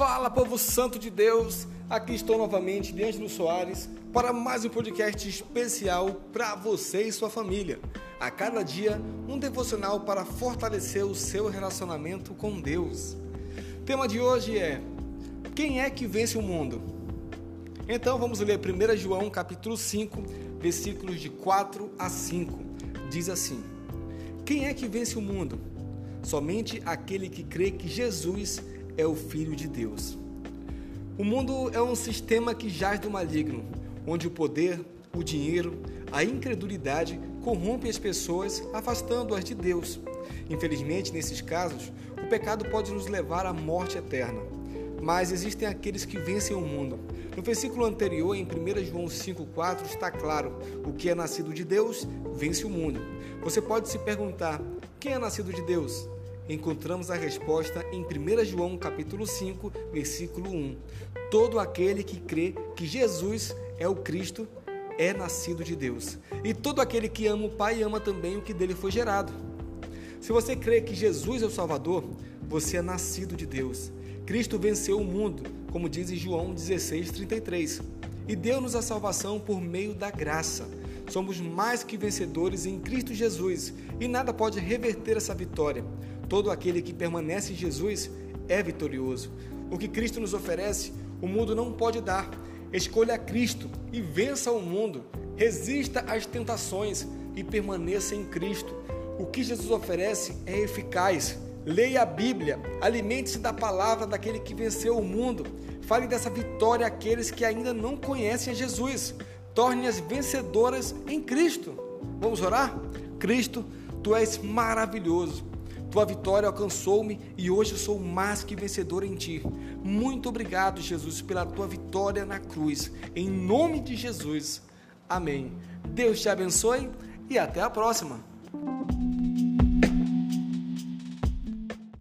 Fala, povo santo de Deus! Aqui estou novamente, diante do Soares, para mais um podcast especial para você e sua família. A cada dia, um devocional para fortalecer o seu relacionamento com Deus. O tema de hoje é: Quem é que vence o mundo? Então vamos ler 1 João capítulo 5, versículos de 4 a 5. Diz assim: Quem é que vence o mundo? Somente aquele que crê que Jesus é o Filho de Deus. O mundo é um sistema que jaz do maligno, onde o poder, o dinheiro, a incredulidade corrompem as pessoas, afastando-as de Deus. Infelizmente, nesses casos, o pecado pode nos levar à morte eterna. Mas existem aqueles que vencem o mundo. No versículo anterior, em 1 João 5,4, está claro: o que é nascido de Deus vence o mundo. Você pode se perguntar: quem é nascido de Deus? Encontramos a resposta em 1 João capítulo 5, versículo 1. Todo aquele que crê que Jesus é o Cristo é nascido de Deus. E todo aquele que ama o Pai ama também o que dele foi gerado. Se você crê que Jesus é o Salvador, você é nascido de Deus. Cristo venceu o mundo, como diz João 16:33, e deu-nos a salvação por meio da graça. Somos mais que vencedores em Cristo Jesus, e nada pode reverter essa vitória. Todo aquele que permanece em Jesus é vitorioso. O que Cristo nos oferece, o mundo não pode dar. Escolha Cristo e vença o mundo. Resista às tentações e permaneça em Cristo. O que Jesus oferece é eficaz. Leia a Bíblia, alimente-se da palavra daquele que venceu o mundo. Fale dessa vitória àqueles que ainda não conhecem a Jesus. Torne-as vencedoras em Cristo. Vamos orar? Cristo, tu és maravilhoso. Tua vitória alcançou-me e hoje sou mais que vencedor em ti. Muito obrigado, Jesus, pela tua vitória na cruz. Em nome de Jesus. Amém. Deus te abençoe e até a próxima.